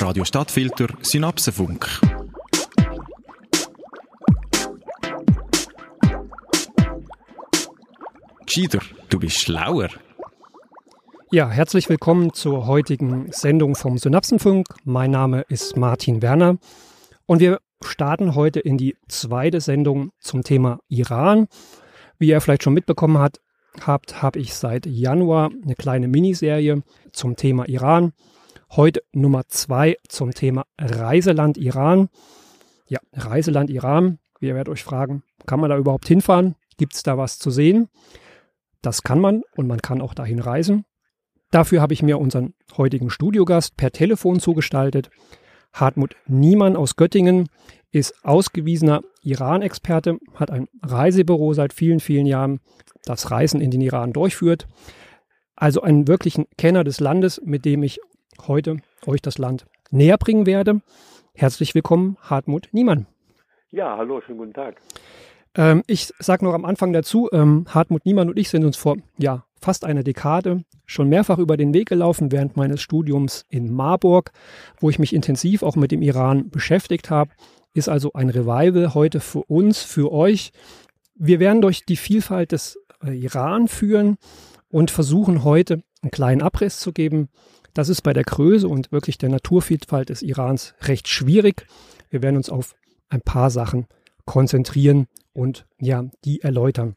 Radio Stadtfilter Synapsenfunk. Gescheiter, du bist schlauer. Ja, herzlich willkommen zur heutigen Sendung vom Synapsenfunk. Mein Name ist Martin Werner und wir starten heute in die zweite Sendung zum Thema Iran. Wie ihr vielleicht schon mitbekommen habt, habe ich seit Januar eine kleine Miniserie zum Thema Iran. Heute Nummer zwei zum Thema Reiseland Iran. Ja, Reiseland Iran. Ihr werdet euch fragen, kann man da überhaupt hinfahren? Gibt es da was zu sehen? Das kann man und man kann auch dahin reisen. Dafür habe ich mir unseren heutigen Studiogast per Telefon zugestaltet. Hartmut Niemann aus Göttingen ist ausgewiesener Iran-Experte, hat ein Reisebüro seit vielen, vielen Jahren, das Reisen in den Iran durchführt. Also einen wirklichen Kenner des Landes, mit dem ich heute euch das Land näher bringen werde. Herzlich willkommen, Hartmut Niemann. Ja, hallo, schönen guten Tag. Ähm, ich sage noch am Anfang dazu, ähm, Hartmut Niemann und ich sind uns vor ja, fast einer Dekade schon mehrfach über den Weg gelaufen während meines Studiums in Marburg, wo ich mich intensiv auch mit dem Iran beschäftigt habe. Ist also ein Revival heute für uns, für euch. Wir werden durch die Vielfalt des äh, Iran führen und versuchen heute einen kleinen Abriss zu geben. Das ist bei der Größe und wirklich der Naturvielfalt des Irans recht schwierig. Wir werden uns auf ein paar Sachen konzentrieren und ja, die erläutern.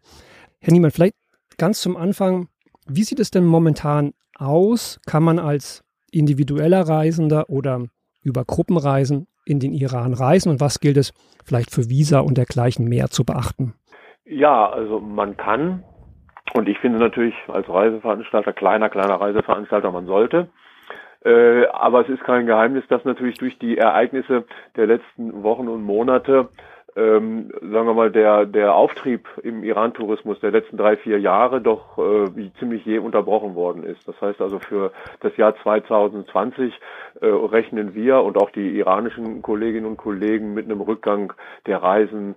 Herr Niemann, vielleicht ganz zum Anfang, wie sieht es denn momentan aus? Kann man als individueller Reisender oder über Gruppenreisen in den Iran reisen und was gilt es vielleicht für Visa und dergleichen mehr zu beachten? Ja, also man kann und ich finde natürlich als Reiseveranstalter, kleiner, kleiner Reiseveranstalter, man sollte. Äh, aber es ist kein Geheimnis, dass natürlich durch die Ereignisse der letzten Wochen und Monate ähm, sagen wir mal, der, der Auftrieb im Iran-Tourismus der letzten drei, vier Jahre doch äh, ziemlich je unterbrochen worden ist. Das heißt also für das Jahr 2020 äh, rechnen wir und auch die iranischen Kolleginnen und Kollegen mit einem Rückgang der Reisen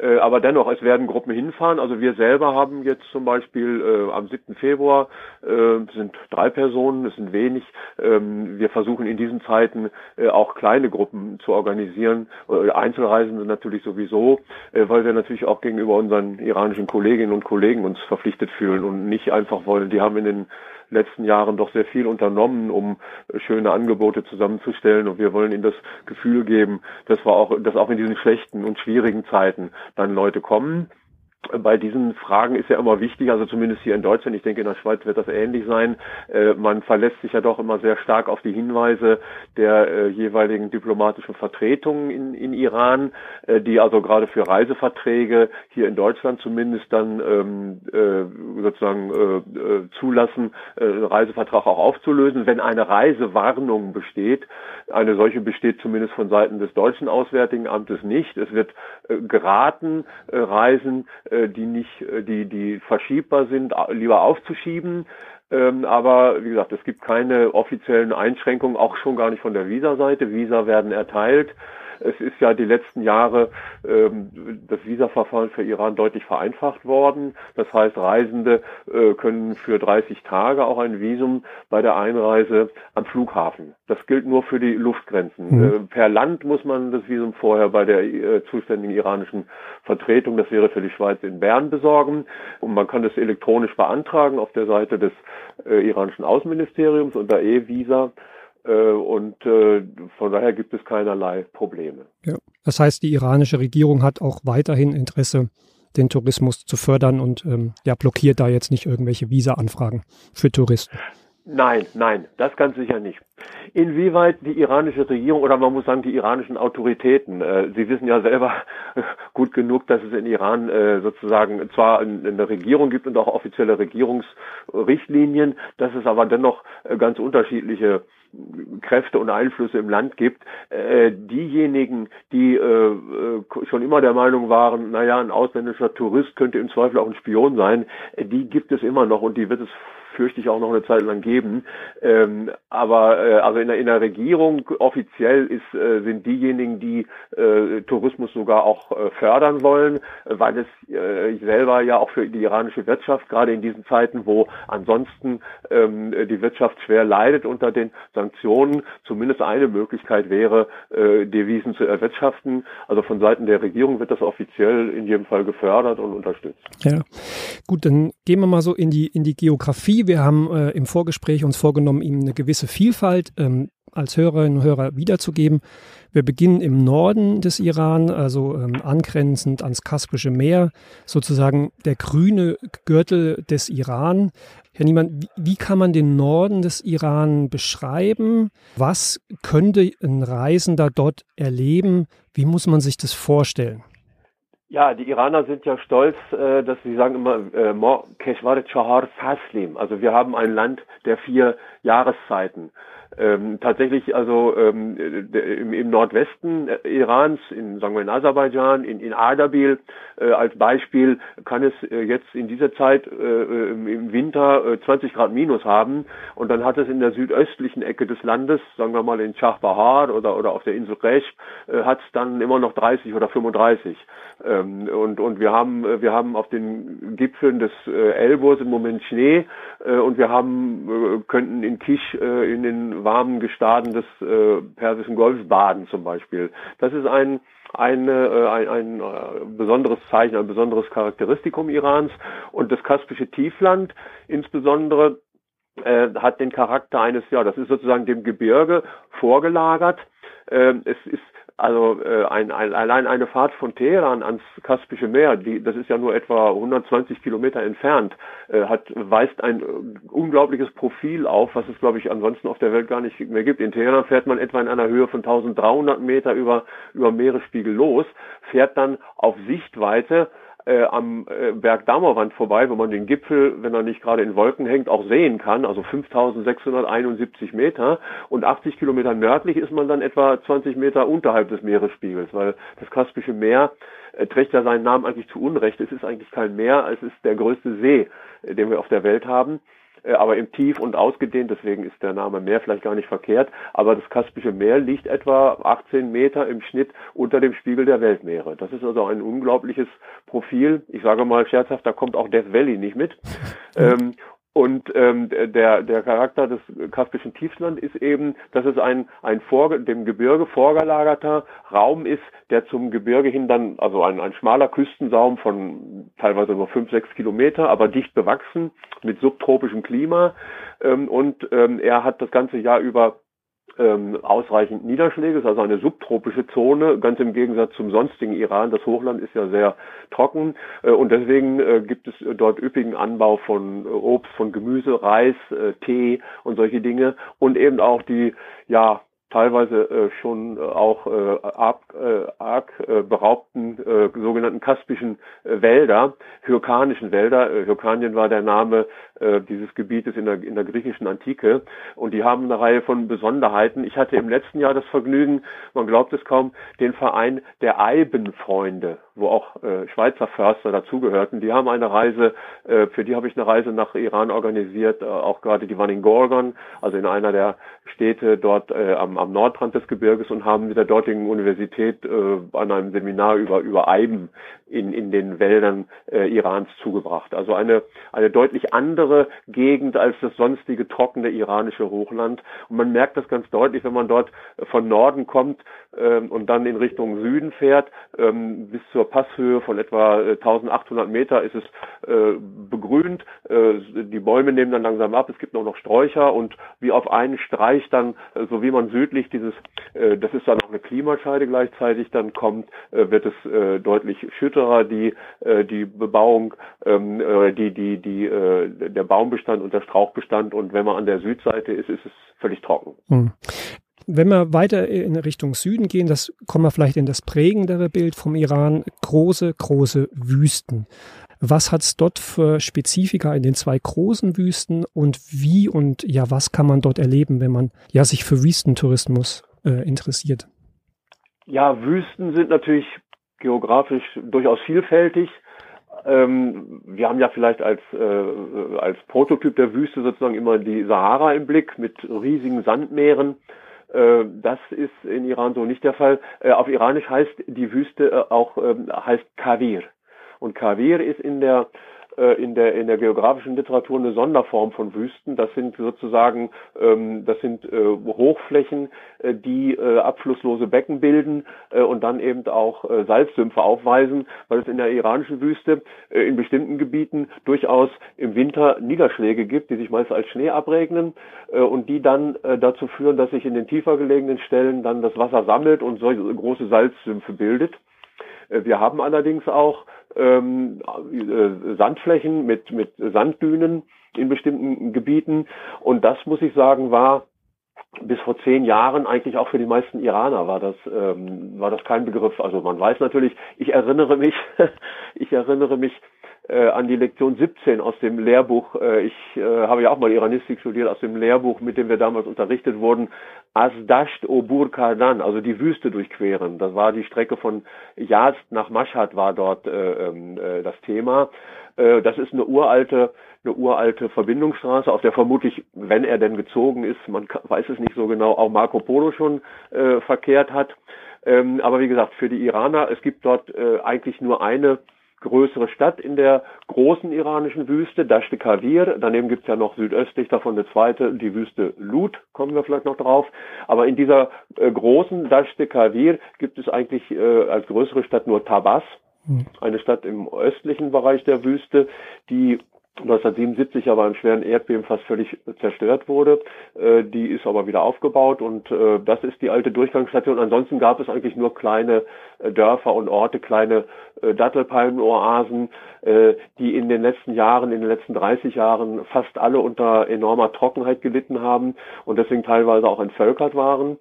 äh, aber dennoch, es werden Gruppen hinfahren. Also wir selber haben jetzt zum Beispiel äh, am 7. Februar äh, sind drei Personen, das sind wenig. Ähm, wir versuchen in diesen Zeiten äh, auch kleine Gruppen zu organisieren, äh, Einzelreisende natürlich sowieso, äh, weil wir natürlich auch gegenüber unseren iranischen Kolleginnen und Kollegen uns verpflichtet fühlen und nicht einfach wollen, die haben in den letzten Jahren doch sehr viel unternommen, um schöne Angebote zusammenzustellen. Und wir wollen ihnen das Gefühl geben, dass wir auch, dass auch in diesen schlechten und schwierigen Zeiten dann Leute kommen bei diesen Fragen ist ja immer wichtig, also zumindest hier in Deutschland, ich denke in der Schweiz wird das ähnlich sein, äh, man verlässt sich ja doch immer sehr stark auf die Hinweise der äh, jeweiligen diplomatischen Vertretungen in, in Iran, äh, die also gerade für Reiseverträge hier in Deutschland zumindest dann ähm, äh, sozusagen äh, äh, zulassen, Reisevertrag auch aufzulösen, wenn eine Reisewarnung besteht. Eine solche besteht zumindest von Seiten des deutschen Auswärtigen Amtes nicht. Es wird geraten, Reisen die nicht, äh, die, die verschiebbar sind, lieber aufzuschieben. Ähm, aber wie gesagt, es gibt keine offiziellen Einschränkungen, auch schon gar nicht von der Visa-Seite. Visa werden erteilt. Es ist ja die letzten Jahre ähm, das Visaverfahren für Iran deutlich vereinfacht worden. Das heißt, Reisende äh, können für 30 Tage auch ein Visum bei der Einreise am Flughafen. Das gilt nur für die Luftgrenzen. Mhm. Äh, per Land muss man das Visum vorher bei der äh, zuständigen iranischen Vertretung, das wäre für die Schweiz in Bern, besorgen. Und man kann das elektronisch beantragen auf der Seite des äh, iranischen Außenministeriums unter E-Visa. Äh, und äh, von daher gibt es keinerlei Probleme. Ja. Das heißt, die iranische Regierung hat auch weiterhin Interesse, den Tourismus zu fördern und ähm, ja, blockiert da jetzt nicht irgendwelche Visa-Anfragen für Touristen. Nein, nein, das ganz sicher nicht. Inwieweit die iranische Regierung oder man muss sagen die iranischen Autoritäten, äh, Sie wissen ja selber gut genug, dass es in Iran äh, sozusagen zwar eine Regierung gibt und auch offizielle Regierungsrichtlinien, dass es aber dennoch äh, ganz unterschiedliche Kräfte und Einflüsse im Land gibt. Äh, diejenigen, die äh, äh, schon immer der Meinung waren, naja, ein ausländischer Tourist könnte im Zweifel auch ein Spion sein, äh, die gibt es immer noch und die wird es fürchte ich, auch noch eine Zeit lang geben. Ähm, aber äh, also in der, in der Regierung offiziell ist, äh, sind diejenigen, die äh, Tourismus sogar auch äh, fördern wollen, weil es äh, selber ja auch für die iranische Wirtschaft, gerade in diesen Zeiten, wo ansonsten ähm, die Wirtschaft schwer leidet unter den Sanktionen, zumindest eine Möglichkeit wäre, äh, Devisen zu erwirtschaften. Also von Seiten der Regierung wird das offiziell in jedem Fall gefördert und unterstützt. Ja, gut, dann gehen wir mal so in die in die Geografie. Wir haben äh, im Vorgespräch uns vorgenommen, ihm eine gewisse Vielfalt ähm, als Hörerinnen und Hörer wiederzugeben. Wir beginnen im Norden des Iran, also ähm, angrenzend ans Kaspische Meer, sozusagen der grüne Gürtel des Iran. Herr Niemann, wie, wie kann man den Norden des Iran beschreiben? Was könnte ein Reisender dort erleben? Wie muss man sich das vorstellen? Ja, die Iraner sind ja stolz, äh, dass sie sagen immer äh, Keshwar Chahar Faslim. Also wir haben ein Land der vier Jahreszeiten. Ähm, tatsächlich also ähm, im, im, Nordwesten äh, Irans, in sagen wir in Aserbaidschan, in, in Ardabil äh, als Beispiel kann es äh, jetzt in dieser Zeit äh, im Winter 20 äh, Grad minus haben. Und dann hat es in der südöstlichen Ecke des Landes, sagen wir mal in Shah Bahar oder oder auf der Insel Resh, äh, hat es dann immer noch 30 oder 35 ähm, und und wir haben wir haben auf den Gipfeln des Elbors im Moment Schnee und wir haben könnten in Kisch in den warmen Gestaden des äh, Persischen Golfs baden zum Beispiel. Das ist ein eine, äh, ein, ein äh, besonderes Zeichen, ein besonderes Charakteristikum Irans. Und das Kaspische Tiefland insbesondere äh, hat den Charakter eines, ja, das ist sozusagen dem Gebirge vorgelagert. Äh, es ist also äh, ein, ein, allein eine Fahrt von Teheran ans Kaspische Meer, die, das ist ja nur etwa 120 Kilometer entfernt, äh, hat, weist ein äh, unglaubliches Profil auf, was es, glaube ich, ansonsten auf der Welt gar nicht mehr gibt. In Teheran fährt man etwa in einer Höhe von 1300 Meter über, über Meeresspiegel los, fährt dann auf Sichtweite äh, am äh, Berg Dammerwand vorbei, wo man den Gipfel, wenn er nicht gerade in Wolken hängt, auch sehen kann, also 5671 Meter. Und 80 Kilometer nördlich ist man dann etwa 20 Meter unterhalb des Meeresspiegels, weil das Kaspische Meer äh, trägt ja seinen Namen eigentlich zu Unrecht. Es ist eigentlich kein Meer, es ist der größte See, äh, den wir auf der Welt haben. Äh, aber im Tief und ausgedehnt, deswegen ist der Name Meer vielleicht gar nicht verkehrt, aber das Kaspische Meer liegt etwa 18 Meter im Schnitt unter dem Spiegel der Weltmeere. Das ist also ein unglaubliches Profil. Ich sage mal scherzhaft, da kommt auch Death Valley nicht mit. ähm, und ähm, der, der Charakter des Kaspischen Tiefland ist eben, dass es ein, ein vor, dem Gebirge vorgelagerter Raum ist, der zum Gebirge hin dann, also ein, ein schmaler Küstensaum von teilweise nur fünf, sechs Kilometer, aber dicht bewachsen mit subtropischem Klima. Ähm, und ähm, er hat das ganze Jahr über ähm, ausreichend Niederschläge, ist also eine subtropische Zone, ganz im Gegensatz zum sonstigen Iran. Das Hochland ist ja sehr trocken äh, und deswegen äh, gibt es dort üppigen Anbau von äh, Obst, von Gemüse, Reis, äh, Tee und solche Dinge und eben auch die ja teilweise äh, schon äh, auch äh, arg, äh, arg äh, beraubten äh, sogenannten kaspischen äh, Wälder, hyrkanischen Wälder. Hyrkanien war der Name äh, dieses Gebietes in der, in der griechischen Antike und die haben eine Reihe von Besonderheiten. Ich hatte im letzten Jahr das Vergnügen, man glaubt es kaum, den Verein der Eibenfreunde, wo auch äh, Schweizer Förster dazugehörten. Die haben eine Reise, äh, für die habe ich eine Reise nach Iran organisiert, äh, auch gerade die waren in Gorgon, also in einer der Städte dort äh, am am, Nordrand des Gebirges und haben mit der dortigen Universität äh, an einem Seminar über, über Eiben in, in den Wäldern äh, Irans zugebracht. Also eine, eine deutlich andere Gegend als das sonstige trockene iranische Hochland. Und man merkt das ganz deutlich, wenn man dort von Norden kommt ähm, und dann in Richtung Süden fährt. Ähm, bis zur Passhöhe von etwa 1800 äh, Meter ist es äh, begrünt. Äh, die Bäume nehmen dann langsam ab. Es gibt auch noch Sträucher und wie auf einen Streich dann, äh, so wie man südlich dieses, äh, das ist dann auch eine Klimascheide gleichzeitig, dann kommt, äh, wird es äh, deutlich schütterer, die, äh, die Bebauung, ähm, äh, die, die, die, äh, der Baumbestand und der Strauchbestand und wenn man an der Südseite ist, ist es völlig trocken. Hm. Wenn wir weiter in Richtung Süden gehen, das kommen wir vielleicht in das prägendere Bild vom Iran, große, große Wüsten. Was hat es dort für Spezifika in den zwei großen Wüsten und wie und ja, was kann man dort erleben, wenn man ja sich für Wüstentourismus äh, interessiert? Ja, Wüsten sind natürlich geografisch durchaus vielfältig. Ähm, wir haben ja vielleicht als, äh, als Prototyp der Wüste sozusagen immer die Sahara im Blick mit riesigen Sandmeeren. Äh, das ist in Iran so nicht der Fall. Äh, auf Iranisch heißt die Wüste äh, auch ähm, heißt Kavir. Und Kavir ist in der in der in der geografischen Literatur eine Sonderform von Wüsten. Das sind sozusagen ähm, das sind äh, Hochflächen, äh, die äh, abflusslose Becken bilden äh, und dann eben auch äh, Salzsümpfe aufweisen, weil es in der iranischen Wüste äh, in bestimmten Gebieten durchaus im Winter Niederschläge gibt, die sich meist als Schnee abregnen äh, und die dann äh, dazu führen, dass sich in den tiefer gelegenen Stellen dann das Wasser sammelt und solche große Salzsümpfe bildet. Äh, wir haben allerdings auch ähm, äh, Sandflächen mit, mit Sanddünen in bestimmten Gebieten. Und das, muss ich sagen, war bis vor zehn Jahren eigentlich auch für die meisten Iraner war das ähm, war das kein Begriff. Also man weiß natürlich, ich erinnere mich, ich erinnere mich äh, an die Lektion 17 aus dem Lehrbuch. Äh, ich äh, habe ja auch mal Iranistik studiert aus dem Lehrbuch, mit dem wir damals unterrichtet wurden. Asdasht Obur Kardan, also die Wüste durchqueren. Das war die Strecke von Yazd nach Mashhad war dort äh, ähm, äh, das Thema. Äh, das ist eine uralte eine uralte Verbindungsstraße, auf der vermutlich, wenn er denn gezogen ist, man weiß es nicht so genau, auch Marco Polo schon äh, verkehrt hat. Ähm, aber wie gesagt, für die Iraner, es gibt dort äh, eigentlich nur eine größere Stadt in der großen iranischen Wüste, Dashte Kavir. Daneben gibt's ja noch südöstlich davon eine zweite, die Wüste Lut, kommen wir vielleicht noch drauf. Aber in dieser äh, großen Dashte Kavir gibt es eigentlich äh, als größere Stadt nur Tabas, hm. eine Stadt im östlichen Bereich der Wüste, die 1977 aber im schweren Erdbeben fast völlig zerstört wurde. Äh, die ist aber wieder aufgebaut und äh, das ist die alte Durchgangsstation. Ansonsten gab es eigentlich nur kleine äh, Dörfer und Orte, kleine äh, Dattelpalmenoasen, äh, die in den letzten Jahren, in den letzten 30 Jahren fast alle unter enormer Trockenheit gelitten haben und deswegen teilweise auch entvölkert waren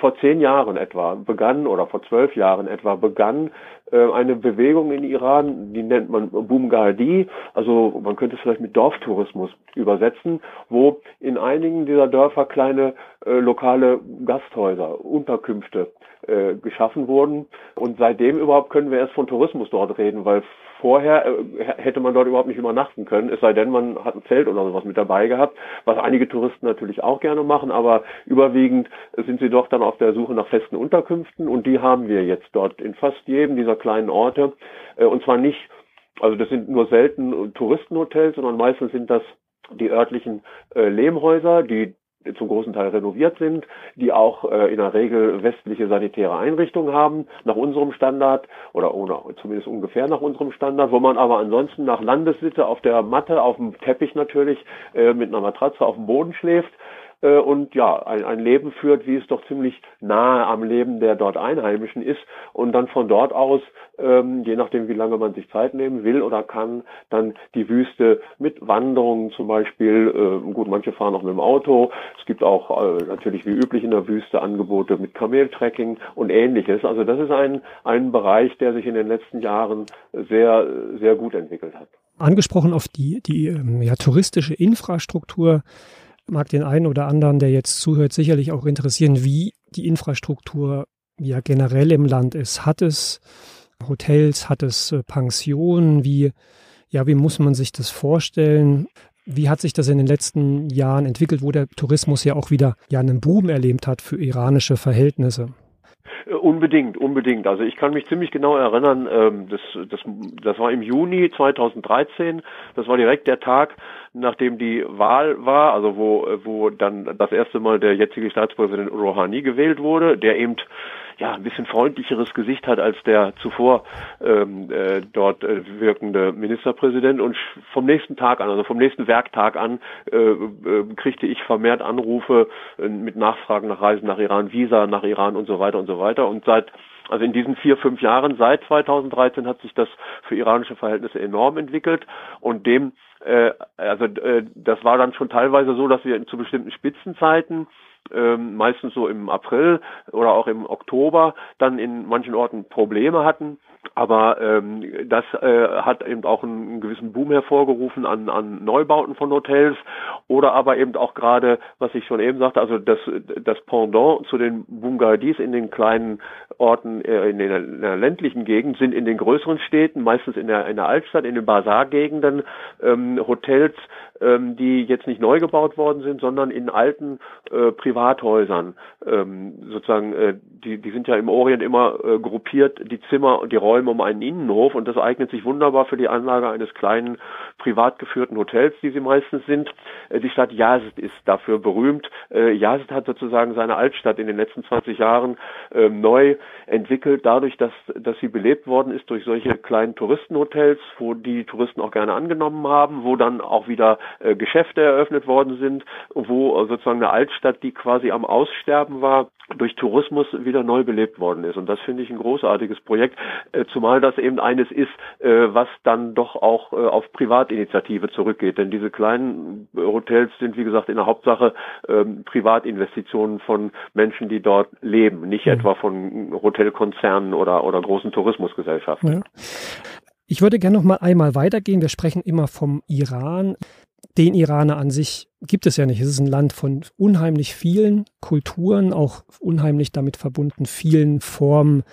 vor zehn Jahren etwa begann oder vor zwölf Jahren etwa begann äh, eine Bewegung in Iran, die nennt man Boomgardi, also man könnte es vielleicht mit Dorftourismus übersetzen, wo in einigen dieser Dörfer kleine äh, lokale Gasthäuser, Unterkünfte äh, geschaffen wurden. Und seitdem überhaupt können wir erst von Tourismus dort reden, weil vorher äh, hätte man dort überhaupt nicht übernachten können, es sei denn, man hat ein Zelt oder sowas mit dabei gehabt, was einige Touristen natürlich auch gerne machen, aber überwiegend sind sie doch dann auf der Suche nach festen Unterkünften und die haben wir jetzt dort in fast jedem dieser kleinen Orte. Äh, und zwar nicht, also das sind nur selten Touristenhotels, sondern meistens sind das die örtlichen äh, Lehmhäuser, die zum großen Teil renoviert sind, die auch äh, in der Regel westliche sanitäre Einrichtungen haben, nach unserem Standard oder ohne, zumindest ungefähr nach unserem Standard, wo man aber ansonsten nach Landessitte auf der Matte, auf dem Teppich natürlich, äh, mit einer Matratze auf dem Boden schläft äh, und ja, ein, ein Leben führt, wie es doch ziemlich nahe am Leben der dort Einheimischen ist und dann von dort aus, ähm, je nachdem wie lange man sich Zeit nehmen will oder kann, dann die Wüste mit Wanderungen zum Beispiel, äh, gut, manche fahren auch mit dem Auto, es gibt auch äh, natürlich wie üblich in der Wüste Angebote mit Kameltrekking und ähnliches. Also das ist ein, ein Bereich, der sich in den letzten Jahren sehr, sehr gut entwickelt hat. Angesprochen auf die, die ähm, ja, touristische Infrastruktur mag den einen oder anderen, der jetzt zuhört, sicherlich auch interessieren, wie die Infrastruktur ja generell im Land ist. Hat es Hotels, hat es äh, Pensionen? Wie, ja, wie muss man sich das vorstellen? Wie hat sich das in den letzten Jahren entwickelt, wo der Tourismus ja auch wieder ja einen Boom erlebt hat für iranische Verhältnisse? Äh, unbedingt, unbedingt. Also ich kann mich ziemlich genau erinnern, ähm, das, das, das war im Juni 2013, das war direkt der Tag, nachdem die Wahl war, also wo, wo dann das erste Mal der jetzige Staatspräsident Rouhani gewählt wurde, der eben ja ein bisschen freundlicheres Gesicht hat als der zuvor ähm, äh, dort äh, wirkende Ministerpräsident. Und vom nächsten Tag an, also vom nächsten Werktag an, äh, äh, kriegte ich vermehrt Anrufe äh, mit Nachfragen nach Reisen nach Iran, Visa nach Iran und so weiter und so weiter. Und seit also in diesen vier, fünf Jahren seit 2013 hat sich das für iranische Verhältnisse enorm entwickelt. Und dem, äh, also äh, das war dann schon teilweise so, dass wir zu bestimmten Spitzenzeiten ähm, meistens so im April oder auch im Oktober dann in manchen Orten Probleme hatten aber ähm, das äh, hat eben auch einen, einen gewissen Boom hervorgerufen an, an Neubauten von Hotels. Oder aber eben auch gerade, was ich schon eben sagte, also das, das Pendant zu den Bungardis in den kleinen Orten, äh, in, der, in der ländlichen Gegend sind in den größeren Städten, meistens in der, in der Altstadt, in den Bazargegenden, ähm, Hotels, ähm, die jetzt nicht neu gebaut worden sind, sondern in alten äh, Privathäusern. Ähm, sozusagen, äh, die, die sind ja im Orient immer äh, gruppiert, die Zimmer und die Räume um einen Innenhof und das eignet sich wunderbar für die Anlage eines kleinen privat geführten Hotels, die sie meistens sind. Äh, die Stadt Yazd ist dafür berühmt. Äh, Yazd hat sozusagen seine Altstadt in den letzten 20 Jahren äh, neu entwickelt, dadurch, dass, dass sie belebt worden ist durch solche kleinen Touristenhotels, wo die Touristen auch gerne angenommen haben, wo dann auch wieder äh, Geschäfte eröffnet worden sind, wo sozusagen eine Altstadt, die quasi am Aussterben war, durch Tourismus wieder neu belebt worden ist. Und das finde ich ein großartiges Projekt, äh, zumal das eben eines ist, äh, was dann doch auch äh, auf Privatinitiative zurückgeht. Denn diese kleinen Hotels sind, wie gesagt, in der Hauptsache ähm, Privatinvestitionen von Menschen, die dort leben, nicht mhm. etwa von Hotelkonzernen oder, oder großen Tourismusgesellschaften. Ja. Ich würde gerne noch mal einmal weitergehen. Wir sprechen immer vom Iran den Iraner an sich gibt es ja nicht. Es ist ein Land von unheimlich vielen Kulturen, auch unheimlich damit verbunden vielen Formen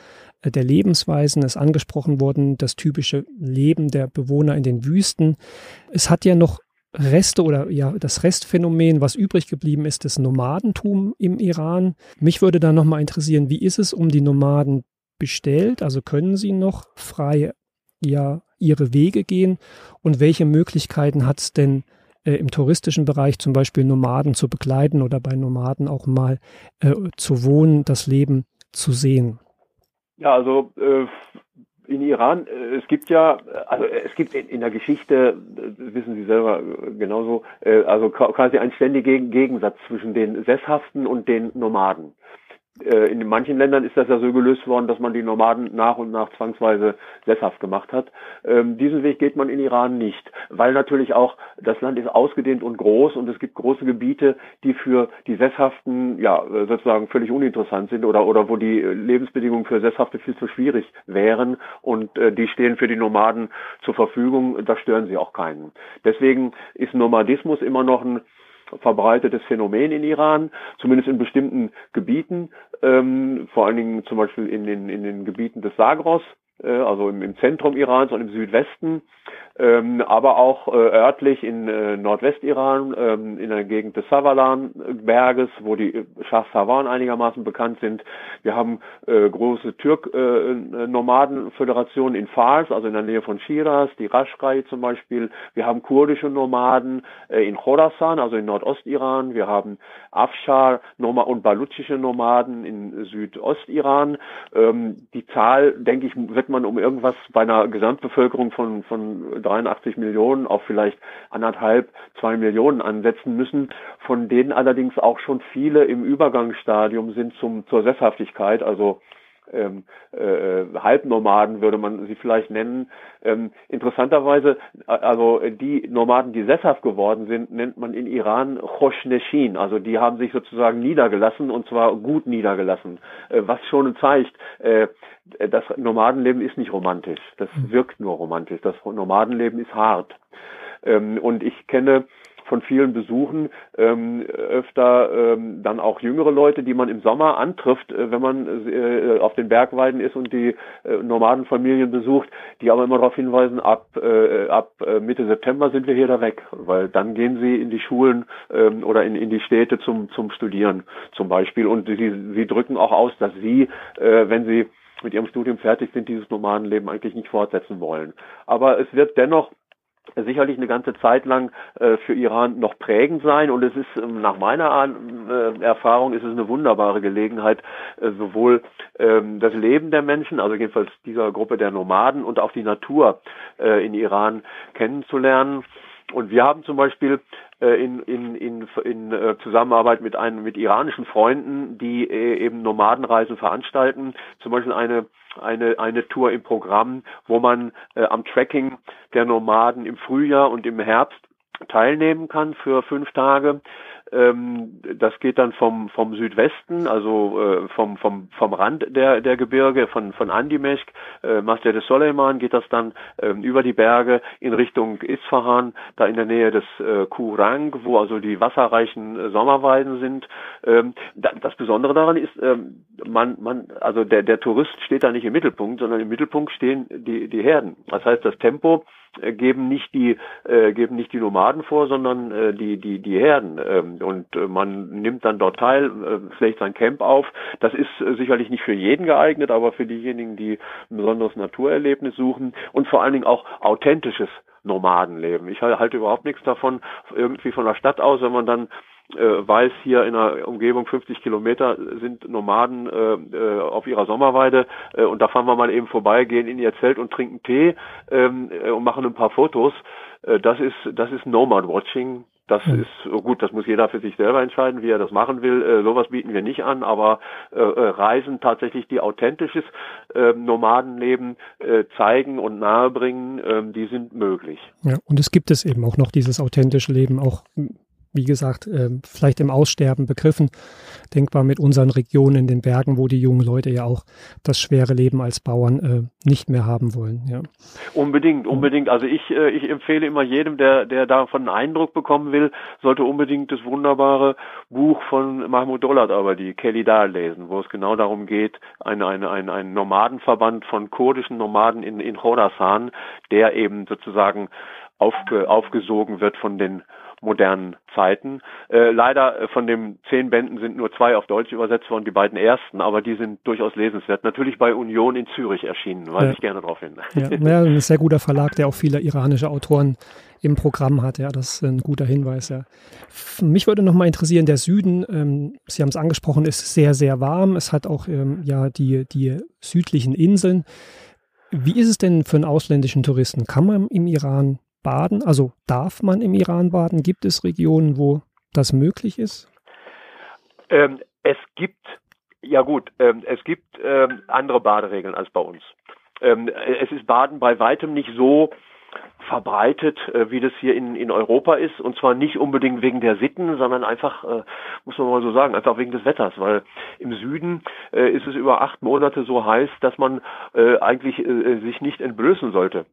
äh, der Lebensweisen. Es ist angesprochen worden, das typische Leben der Bewohner in den Wüsten. Es hat ja noch Reste oder ja das Restphänomen, was übrig geblieben ist, das Nomadentum im Iran. Mich würde da nochmal interessieren, wie ist es um die Nomaden bestellt? Also können sie noch frei ja ihre Wege gehen und welche Möglichkeiten hat es denn äh, im touristischen Bereich zum Beispiel Nomaden zu begleiten oder bei Nomaden auch mal äh, zu wohnen, das Leben zu sehen? Ja, also äh, in Iran, äh, es gibt ja, also es gibt in, in der Geschichte, wissen Sie selber genauso, äh, also quasi einen ständigen Gegensatz zwischen den Sesshaften und den Nomaden. Äh, in manchen Ländern ist das ja so gelöst worden, dass man die Nomaden nach und nach zwangsweise sesshaft gemacht hat. Ähm, diesen Weg geht man in Iran nicht, weil natürlich auch das Land ist ausgedehnt und groß und es gibt große Gebiete, die für die Sesshaften ja sozusagen völlig uninteressant sind oder oder wo die Lebensbedingungen für Sesshafte viel zu schwierig wären und äh, die stehen für die Nomaden zur Verfügung. Da stören sie auch keinen. Deswegen ist Nomadismus immer noch ein verbreitetes Phänomen in Iran, zumindest in bestimmten Gebieten, ähm, vor allen Dingen zum Beispiel in den, in den Gebieten des Sagros, also im, Zentrum Irans und im Südwesten ähm, aber auch äh, örtlich in äh, Nordwestiran, ähm, in der Gegend des Savalan-Berges, wo die Shah Savan einigermaßen bekannt sind. Wir haben äh, große Türk-Nomadenföderationen äh, in Fars, also in der Nähe von Shiraz, die Rashkai zum Beispiel. Wir haben kurdische Nomaden äh, in Khorasan, also in Nordostiran. Wir haben Afshar und baluchische Nomaden in Südostiran. Ähm, die Zahl, denke ich, wird man um irgendwas bei einer Gesamtbevölkerung von, von 83 Millionen auf vielleicht anderthalb, zwei Millionen ansetzen müssen, von denen allerdings auch schon viele im Übergangsstadium sind zum, zur Sesshaftigkeit, also ähm, äh, Halbnomaden würde man sie vielleicht nennen. Ähm, interessanterweise, also die Nomaden, die sesshaft geworden sind, nennt man in Iran Khosneshin. Also die haben sich sozusagen niedergelassen und zwar gut niedergelassen, äh, was schon zeigt, äh, das Nomadenleben ist nicht romantisch. Das hm. wirkt nur romantisch. Das Nomadenleben ist hart. Ähm, und ich kenne von vielen Besuchen ähm, öfter ähm, dann auch jüngere Leute, die man im Sommer antrifft, äh, wenn man äh, auf den Bergweiden ist und die äh, Nomadenfamilien besucht, die aber immer darauf hinweisen, ab, äh, ab äh, Mitte September sind wir hier da weg, weil dann gehen sie in die Schulen ähm, oder in, in die Städte zum, zum Studieren zum Beispiel und sie, sie drücken auch aus, dass sie, äh, wenn sie mit ihrem Studium fertig sind, dieses Nomadenleben eigentlich nicht fortsetzen wollen. Aber es wird dennoch sicherlich eine ganze Zeit lang äh, für Iran noch prägend sein. Und es ist ähm, nach meiner äh, Erfahrung ist es eine wunderbare Gelegenheit äh, sowohl ähm, das Leben der Menschen also jedenfalls dieser Gruppe der Nomaden und auch die Natur äh, in Iran kennenzulernen. Und wir haben zum Beispiel äh, in, in, in, in äh, Zusammenarbeit mit einem mit iranischen Freunden, die eben Nomadenreisen veranstalten, zum Beispiel eine eine eine Tour im Programm, wo man äh, am Tracking der Nomaden im Frühjahr und im Herbst teilnehmen kann für fünf Tage Ähm, das geht dann vom vom Südwesten, also äh, vom vom vom Rand der der Gebirge von von Andimesk, äh, Masjid de Soleiman geht das dann ähm, über die Berge in Richtung Isfahan, da in der Nähe des äh, Kurang, wo also die wasserreichen äh, Sommerweiden sind. Ähm, da, das Besondere daran ist, ähm, man man also der der Tourist steht da nicht im Mittelpunkt, sondern im Mittelpunkt stehen die die Herden. Das heißt, das Tempo äh, geben nicht die äh, geben nicht die Nomaden vor, sondern äh, die die die Herden ähm, und äh, man nimmt dann dort teil, äh, schlägt sein Camp auf. Das ist äh, sicherlich nicht für jeden geeignet, aber für diejenigen, die ein besonderes Naturerlebnis suchen und vor allen Dingen auch authentisches Nomadenleben. Ich halte überhaupt nichts davon irgendwie von der Stadt aus, wenn man dann weiß, hier in der Umgebung 50 Kilometer sind Nomaden äh, auf ihrer Sommerweide äh, und da fahren wir mal eben vorbei, gehen in ihr Zelt und trinken Tee ähm, äh, und machen ein paar Fotos. Das ist das ist Nomad Watching. Das mhm. ist oh gut, das muss jeder für sich selber entscheiden, wie er das machen will. Äh, sowas bieten wir nicht an, aber äh, äh Reisen tatsächlich, die authentisches äh, Nomadenleben äh, zeigen und nahebringen, äh, die sind möglich. Ja, und es gibt es eben auch noch dieses authentische Leben, auch wie gesagt, äh, vielleicht im Aussterben begriffen, denkbar mit unseren Regionen in den Bergen, wo die jungen Leute ja auch das schwere Leben als Bauern äh, nicht mehr haben wollen. Ja. Unbedingt, unbedingt. Also ich, äh, ich empfehle immer jedem, der, der davon einen Eindruck bekommen will, sollte unbedingt das wunderbare Buch von Mahmoud Dolat aber die Kelly Dahl lesen, wo es genau darum geht, ein, ein, ein, ein Nomadenverband von kurdischen Nomaden in, in Khorasan, der eben sozusagen aufge, aufgesogen wird von den modernen Zeiten. Äh, leider äh, von den zehn Bänden sind nur zwei auf Deutsch übersetzt worden, die beiden ersten, aber die sind durchaus lesenswert. Natürlich bei Union in Zürich erschienen, weise ja. ich gerne darauf hin. Ja, ja, ein sehr guter Verlag, der auch viele iranische Autoren im Programm hat. Ja, das ist ein guter Hinweis. Ja. Mich würde noch mal interessieren, der Süden, ähm, Sie haben es angesprochen, ist sehr, sehr warm. Es hat auch ähm, ja die, die südlichen Inseln. Wie ist es denn für einen ausländischen Touristen? Kann man im Iran baden? Also darf man im Iran baden? Gibt es Regionen, wo das möglich ist? Ähm, es gibt, ja gut, ähm, es gibt ähm, andere Baderegeln als bei uns. Ähm, es ist Baden bei weitem nicht so verbreitet, äh, wie das hier in, in Europa ist. Und zwar nicht unbedingt wegen der Sitten, sondern einfach, äh, muss man mal so sagen, einfach wegen des Wetters. Weil im Süden äh, ist es über acht Monate so heiß, dass man äh, eigentlich äh, sich nicht entblößen sollte.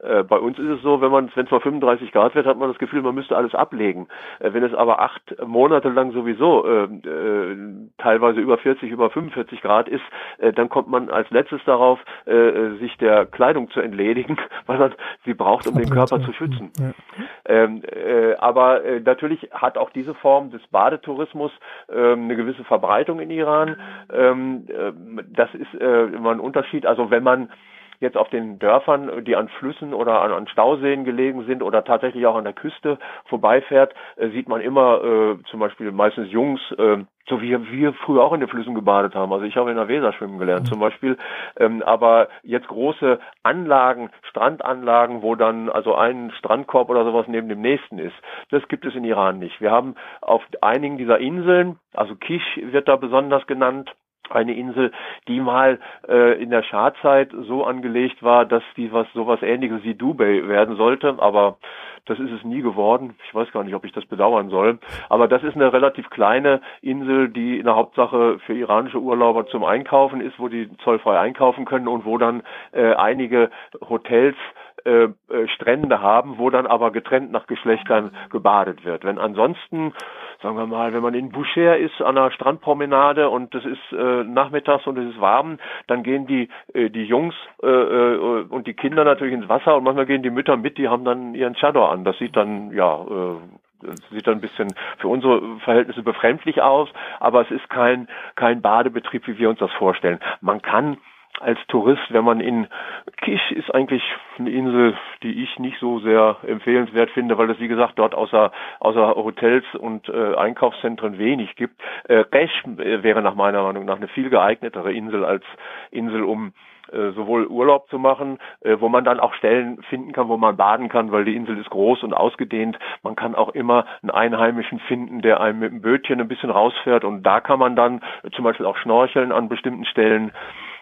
Äh, bei uns ist es so, wenn man, wenn es mal 35 Grad wird, hat man das Gefühl, man müsste alles ablegen. Äh, wenn es aber acht Monate lang sowieso äh, äh, teilweise über 40, über 45 Grad ist, äh, dann kommt man als letztes darauf, äh, sich der Kleidung zu entledigen, weil man sie braucht, um den Körper zu schützen. Ja. Ähm, äh, aber äh, natürlich hat auch diese Form des Badetourismus äh, eine gewisse Verbreitung in Iran. Ähm, äh, das ist äh, immer ein Unterschied. Also wenn man jetzt auf den Dörfern, die an Flüssen oder an, an Stauseen gelegen sind oder tatsächlich auch an der Küste vorbeifährt, äh, sieht man immer äh, zum Beispiel meistens Jungs, äh, so wie wir früher auch in den Flüssen gebadet haben. Also ich habe in der Weser schwimmen gelernt mhm. zum Beispiel. Ähm, aber jetzt große Anlagen, Strandanlagen, wo dann also ein Strandkorb oder sowas neben dem nächsten ist, das gibt es in Iran nicht. Wir haben auf einigen dieser Inseln, also Kish wird da besonders genannt, eine Insel, die mal äh, in der Schadzeit so angelegt war, dass die was sowas ähnliches wie Dubai werden sollte, aber das ist es nie geworden. Ich weiß gar nicht, ob ich das bedauern soll. Aber das ist eine relativ kleine Insel, die in der Hauptsache für iranische Urlauber zum Einkaufen ist, wo die zollfrei einkaufen können und wo dann äh, einige Hotels äh, äh, Strände haben, wo dann aber getrennt nach Geschlechtern gebadet wird. Wenn ansonsten, sagen wir mal, wenn man in Boucher ist an einer Strandpromenade und es ist äh, nachmittags und es ist warm, dann gehen die äh, die Jungs äh, äh, und die Kinder natürlich ins Wasser und manchmal gehen die Mütter mit, die haben dann ihren Chador an. Das sieht dann ja äh, das sieht dann ein bisschen für unsere Verhältnisse befremdlich aus, aber es ist kein kein Badebetrieb, wie wir uns das vorstellen. Man kann als Tourist, wenn man in Kish ist eigentlich eine Insel, die ich nicht so sehr empfehlenswert finde, weil es wie gesagt dort außer außer Hotels und äh, Einkaufszentren wenig gibt. Äh, Resch äh, wäre nach meiner Meinung nach eine viel geeignetere Insel als Insel, um äh, sowohl Urlaub zu machen, äh, wo man dann auch Stellen finden kann, wo man baden kann, weil die Insel ist groß und ausgedehnt. Man kann auch immer einen Einheimischen finden, der einem mit dem Bötchen ein bisschen rausfährt und da kann man dann zum Beispiel auch schnorcheln an bestimmten Stellen.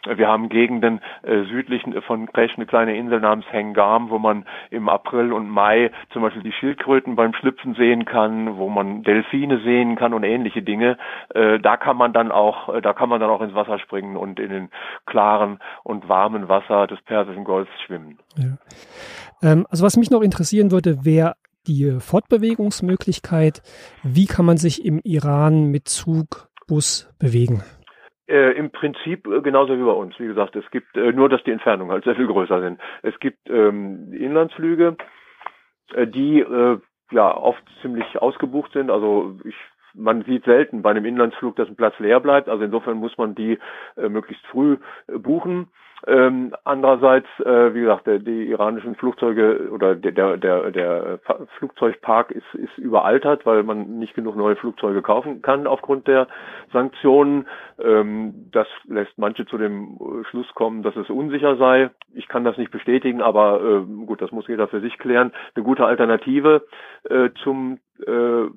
Wir haben Gegenden äh, südlich von Kresch eine kleine Insel namens Hengam, wo man im April und Mai zum Beispiel die Schildkröten beim Schlüpfen sehen kann, wo man Delfine sehen kann und ähnliche Dinge. Äh, da kann man dann auch, äh, da kann man dann auch ins Wasser springen und in den klaren und warmen Wasser des Persischen Golfs schwimmen. Ja. Ähm, also was mich noch interessieren würde, wäre die Fortbewegungsmöglichkeit. Wie kann man sich im Iran mit Zug, Bus bewegen? Äh, Im Prinzip äh, genauso wie bei uns. Wie gesagt, es gibt äh, nur, dass die Entfernungen halt sehr viel größer sind. Es gibt ähm, Inlandsflüge, äh, die äh, ja oft ziemlich ausgebucht sind. Also ich man sieht selten bei einem Inlandsflug, dass ein Platz leer bleibt. Also insofern muss man die äh, möglichst früh äh, buchen. Ähm, andererseits, äh, wie gesagt, der, die iranischen Flugzeuge oder der, der, der, Flugzeugpark ist, ist überaltert, weil man nicht genug neue Flugzeuge kaufen kann aufgrund der Sanktionen. Ähm, das lässt manche zu dem Schluss kommen, dass es unsicher sei. Ich kann das nicht bestätigen, aber äh, gut, das muss jeder für sich klären. Eine gute Alternative äh, zum äh,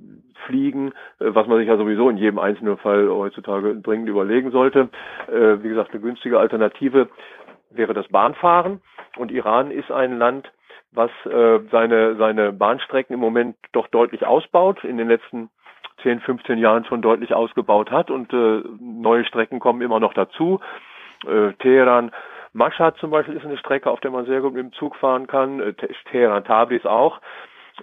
Fliegen, äh, was man sich ja sowieso in jedem einzelnen Fall heutzutage dringend überlegen sollte. Äh, wie gesagt, eine günstige Alternative wäre das Bahnfahren. Und Iran ist ein Land, was äh, seine, seine Bahnstrecken im Moment doch deutlich ausbaut, in den letzten 10, 15 Jahren schon deutlich ausgebaut hat und äh, neue Strecken kommen immer noch dazu. Äh, Teheran, Mashhad zum Beispiel ist eine Strecke, auf der man sehr gut mit dem Zug fahren kann. Äh, Teheran, Tabriz auch.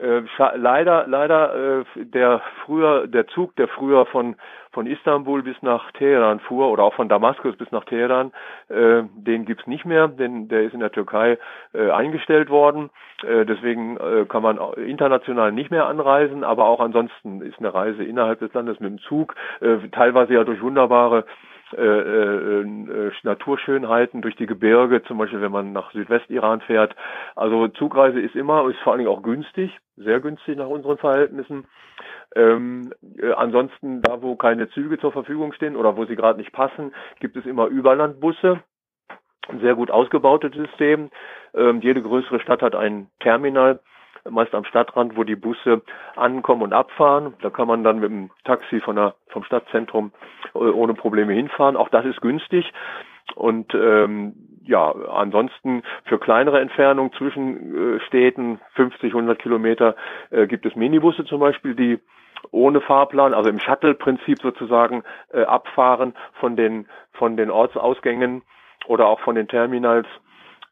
Äh, leider, leider äh, der früher der Zug, der früher von von Istanbul bis nach Teheran fuhr oder auch von Damaskus bis nach Teheran, äh, den gibt's nicht mehr, denn der ist in der Türkei äh, eingestellt worden. Äh, deswegen äh, kann man international nicht mehr anreisen, aber auch ansonsten ist eine Reise innerhalb des Landes mit dem Zug äh, teilweise ja durch wunderbare äh, äh, äh, Naturschönheiten durch die Gebirge, zum Beispiel wenn man nach Südwestiran fährt. Also Zugreise ist immer, ist vor allen Dingen auch günstig, sehr günstig nach unseren Verhältnissen. Ähm, äh, ansonsten, da wo keine Züge zur Verfügung stehen oder wo sie gerade nicht passen, gibt es immer Überlandbusse. Ein sehr gut ausgebautes System. Ähm, jede größere Stadt hat ein Terminal meist am Stadtrand, wo die Busse ankommen und abfahren. Da kann man dann mit dem Taxi von der, vom Stadtzentrum äh, ohne Probleme hinfahren. Auch das ist günstig. Und ähm, ja, ansonsten für kleinere Entfernungen zwischen äh, Städten, 50, 100 Kilometer, äh, gibt es Minibusse zum Beispiel, die ohne Fahrplan, also im Shuttle-Prinzip sozusagen äh, abfahren von den von den Ortsausgängen oder auch von den Terminals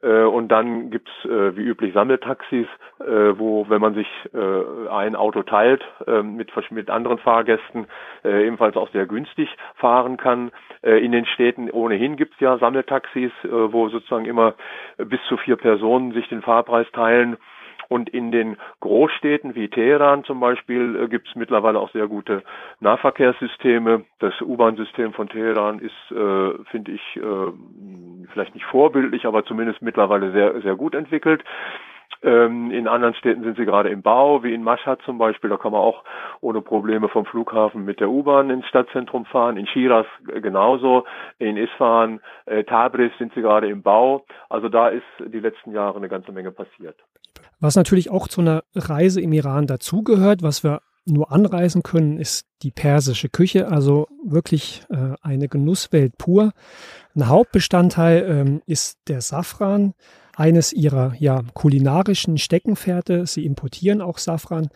und dann gibt's äh, wie üblich Sammeltaxis, äh, wo, wenn man sich äh, ein Auto teilt äh, mit, anderen Fahrgästen, äh, ebenfalls auch sehr günstig fahren kann. Äh, in den Städten ohnehin gibt's ja Sammeltaxis, äh, wo sozusagen immer bis zu vier Personen sich den Fahrpreis teilen. Und in den Großstädten wie Teheran zum Beispiel äh, gibt es mittlerweile auch sehr gute Nahverkehrssysteme. Das U-Bahn-System von Teheran ist, äh, finde ich, äh, vielleicht nicht vorbildlich, aber zumindest mittlerweile sehr, sehr gut entwickelt. Ähm, in anderen Städten sind sie gerade im Bau, wie in Mashhad zum Beispiel. Da kann man auch ohne Probleme vom Flughafen mit der U-Bahn ins Stadtzentrum fahren. In Shiraz genauso. In Isfahan, äh, Tabriz sind sie gerade im Bau. Also da ist die letzten Jahre eine ganze Menge passiert. Was natürlich auch zu einer Reise im Iran dazugehört, was wir nur anreisen können, ist die persische Küche, also wirklich äh, eine Genusswelt pur. Ein Hauptbestandteil ähm, ist der Safran, eines ihrer ja, kulinarischen Steckenpferde. Sie importieren auch Safran.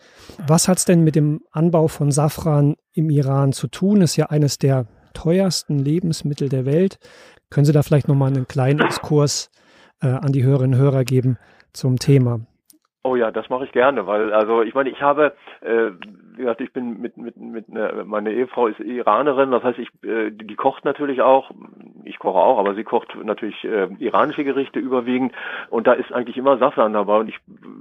Was hat es denn mit dem Anbau von Safran im Iran zu tun? Ist ja eines der teuersten Lebensmittel der Welt. Können Sie da vielleicht nochmal einen kleinen Exkurs äh, an die Hörerinnen und Hörer geben zum Thema? Oh ja, das mache ich gerne, weil also ich meine, ich habe, äh, wie gesagt, ich bin mit mit mit ne, meine Ehefrau ist Iranerin, das heißt, ich äh, die kocht natürlich auch, ich koche auch, aber sie kocht natürlich äh, iranische Gerichte überwiegend und da ist eigentlich immer Safran dabei und ich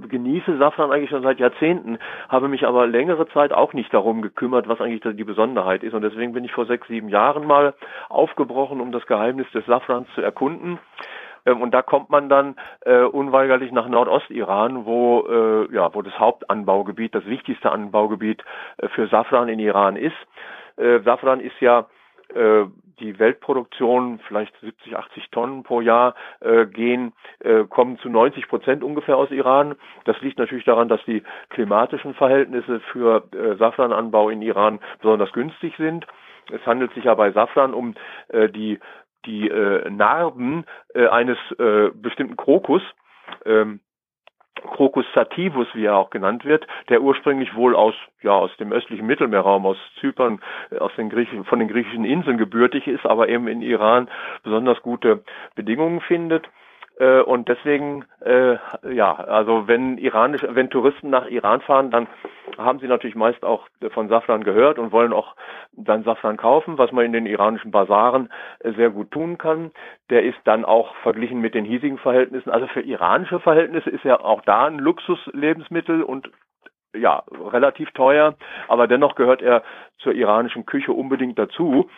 genieße Safran eigentlich schon seit Jahrzehnten, habe mich aber längere Zeit auch nicht darum gekümmert, was eigentlich die Besonderheit ist und deswegen bin ich vor sechs sieben Jahren mal aufgebrochen, um das Geheimnis des Safrans zu erkunden und da kommt man dann äh, unweigerlich nach Nordostiran, wo äh, ja, wo das Hauptanbaugebiet, das wichtigste Anbaugebiet äh, für Safran in Iran ist. Safran ist ja die Weltproduktion vielleicht 70, 80 Tonnen pro Jahr äh, gehen, äh, kommen zu 90 Prozent ungefähr aus Iran. Das liegt natürlich daran, dass die klimatischen Verhältnisse für äh, Safrananbau in Iran besonders günstig sind. Es handelt sich ja bei Safran um äh, die die äh, Narben äh, eines äh, bestimmten Krokus, ähm, Crocus sativus, wie er auch genannt wird, der ursprünglich wohl aus, ja, aus dem östlichen Mittelmeerraum, aus Zypern, äh, aus den Griechen, von den griechischen Inseln gebürtig ist, aber eben in Iran besonders gute Bedingungen findet. Äh, und deswegen, äh, ja, also wenn iranische, wenn Touristen nach Iran fahren, dann haben sie natürlich meist auch von Safran gehört und wollen auch dann Safran kaufen, was man in den iranischen Basaren äh, sehr gut tun kann. Der ist dann auch verglichen mit den hiesigen Verhältnissen, also für iranische Verhältnisse ist er auch da ein Luxuslebensmittel und ja, relativ teuer, aber dennoch gehört er zur iranischen Küche unbedingt dazu.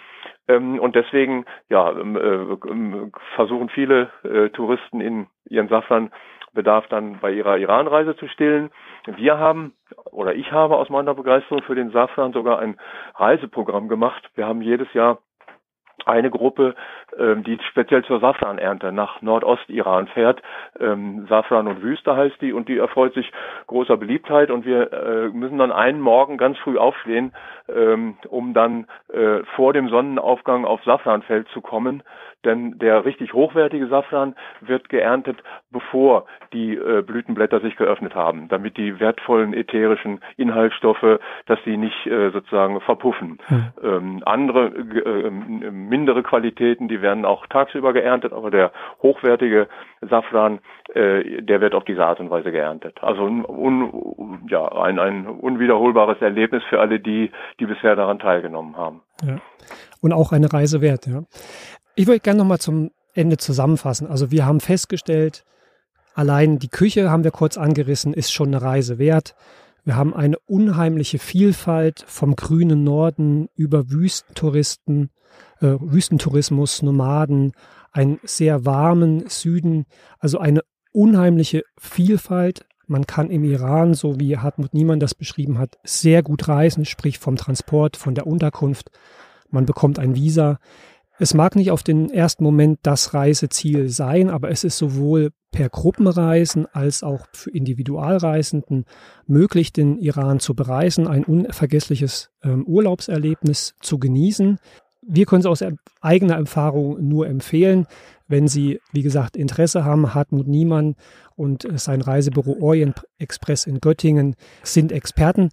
Ähm, und deswegen ja, ähm, äh, ähm, versuchen viele äh, Touristen in ihren Safranbedarf dann bei ihrer Iranreise zu stillen. Wir haben oder ich habe aus meiner Begeisterung für den Safran sogar ein Reiseprogramm gemacht. Wir haben jedes Jahr eine Gruppe, ähm, die speziell zur Safranernte nach Nordostiran fährt. Ähm, Safran und Wüste heißt die und die erfreut sich großer Beliebtheit und wir äh, müssen dann einen Morgen ganz früh aufstehen, ähm, um dann äh, vor dem Sonnenaufgang auf Safranfeld zu kommen. Denn der richtig hochwertige Safran wird geerntet, bevor die äh, Blütenblätter sich geöffnet haben, damit die wertvollen ätherischen Inhaltsstoffe, dass sie nicht äh, sozusagen verpuffen. Hm. Ähm, andere äh, mindere Qualitäten, die werden auch tagsüber geerntet, aber der hochwertige Safran, äh, der wird auf diese Art und Weise geerntet. Also un, ja, ein, ein unwiederholbares Erlebnis für alle die, die bisher daran teilgenommen haben. Ja. Und auch eine Reise wert, ja. Ich würde gerne nochmal zum Ende zusammenfassen. Also wir haben festgestellt, allein die Küche haben wir kurz angerissen, ist schon eine Reise wert. Wir haben eine unheimliche Vielfalt vom grünen Norden über Wüstentouristen, äh, Wüstentourismus, Nomaden, einen sehr warmen Süden, also eine unheimliche Vielfalt. Man kann im Iran, so wie Hartmut Niemann das beschrieben hat, sehr gut reisen, sprich vom Transport, von der Unterkunft. Man bekommt ein Visa. Es mag nicht auf den ersten Moment das Reiseziel sein, aber es ist sowohl per Gruppenreisen als auch für Individualreisenden möglich, den Iran zu bereisen, ein unvergessliches ähm, Urlaubserlebnis zu genießen. Wir können es aus eigener Erfahrung nur empfehlen. Wenn Sie, wie gesagt, Interesse haben, Hartmut Niemann und sein Reisebüro Orient Express in Göttingen sind Experten.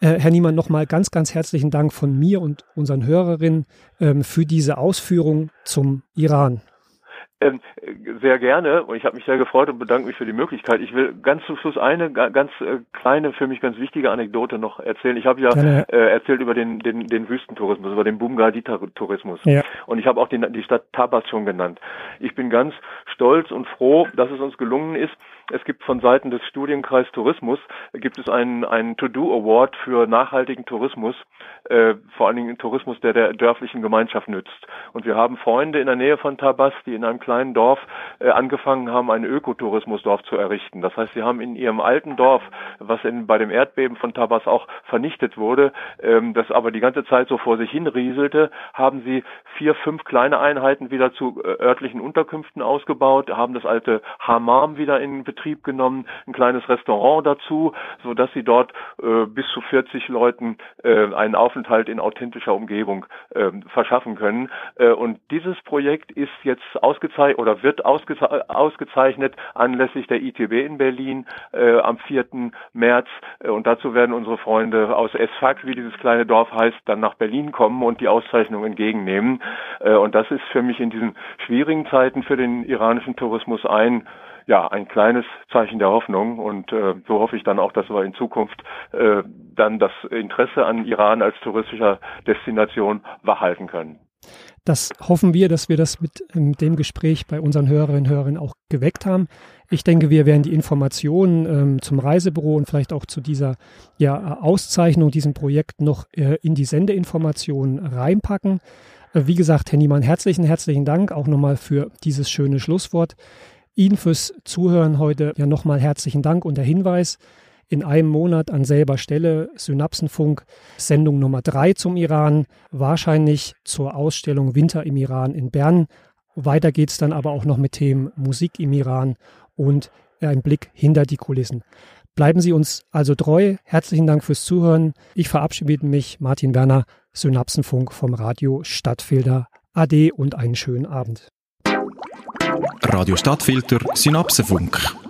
Äh, Herr Niemann, nochmal ganz, ganz herzlichen Dank von mir und unseren Hörerinnen ähm, für diese Ausführung zum Iran. Ähm, sehr gerne und ich habe mich sehr gefreut und bedanke mich für die Möglichkeit. Ich will ganz zum Schluss eine ganz äh, kleine, für mich ganz wichtige Anekdote noch erzählen. Ich habe ja äh, erzählt über den, den, den Wüstentourismus, über den Bumgadi-Tourismus ja. und ich habe auch die, die Stadt Tabas schon genannt. Ich bin ganz stolz und froh, dass es uns gelungen ist, es gibt von Seiten des Studienkreis Tourismus gibt es einen, einen To-Do Award für nachhaltigen Tourismus, äh, vor allen Dingen Tourismus, der der dörflichen Gemeinschaft nützt. Und wir haben Freunde in der Nähe von Tabas, die in einem kleinen Dorf äh, angefangen haben, ein Ökotourismusdorf zu errichten. Das heißt, sie haben in ihrem alten Dorf, was in, bei dem Erdbeben von Tabas auch vernichtet wurde, ähm, das aber die ganze Zeit so vor sich hin rieselte, haben sie vier, fünf kleine Einheiten wieder zu äh, örtlichen Unterkünften ausgebaut, haben das alte Hammam wieder in Betrieb genommen, ein kleines Restaurant dazu, so dass sie dort äh, bis zu 40 Leuten äh, einen Aufenthalt in authentischer Umgebung äh, verschaffen können. Äh, und dieses Projekt ist jetzt ausgezeichnet oder wird ausgeze ausgezeichnet anlässlich der ITB in Berlin äh, am 4. März. Äh, und dazu werden unsere Freunde aus Esfak, wie dieses kleine Dorf heißt, dann nach Berlin kommen und die Auszeichnung entgegennehmen. Und das ist für mich in diesen schwierigen Zeiten für den iranischen Tourismus ein ja, ein kleines Zeichen der Hoffnung und äh, so hoffe ich dann auch, dass wir in Zukunft äh, dann das Interesse an Iran als touristischer Destination wachhalten können. Das hoffen wir, dass wir das mit, mit dem Gespräch bei unseren Hörerinnen und Hörern auch geweckt haben. Ich denke, wir werden die Informationen ähm, zum Reisebüro und vielleicht auch zu dieser ja, Auszeichnung, diesem Projekt noch äh, in die Sendeinformationen reinpacken. Äh, wie gesagt, Herr Niemann, herzlichen, herzlichen Dank auch nochmal für dieses schöne Schlusswort. Ihnen fürs Zuhören heute ja nochmal herzlichen Dank und der Hinweis, in einem Monat an selber Stelle Synapsenfunk Sendung Nummer drei zum Iran, wahrscheinlich zur Ausstellung Winter im Iran in Bern. Weiter geht's dann aber auch noch mit Themen Musik im Iran und ein Blick hinter die Kulissen. Bleiben Sie uns also treu. Herzlichen Dank fürs Zuhören. Ich verabschiede mich, Martin Werner, Synapsenfunk vom Radio Stadtfilter Ade und einen schönen Abend. Radio Stadtfilter Synapsenfunk.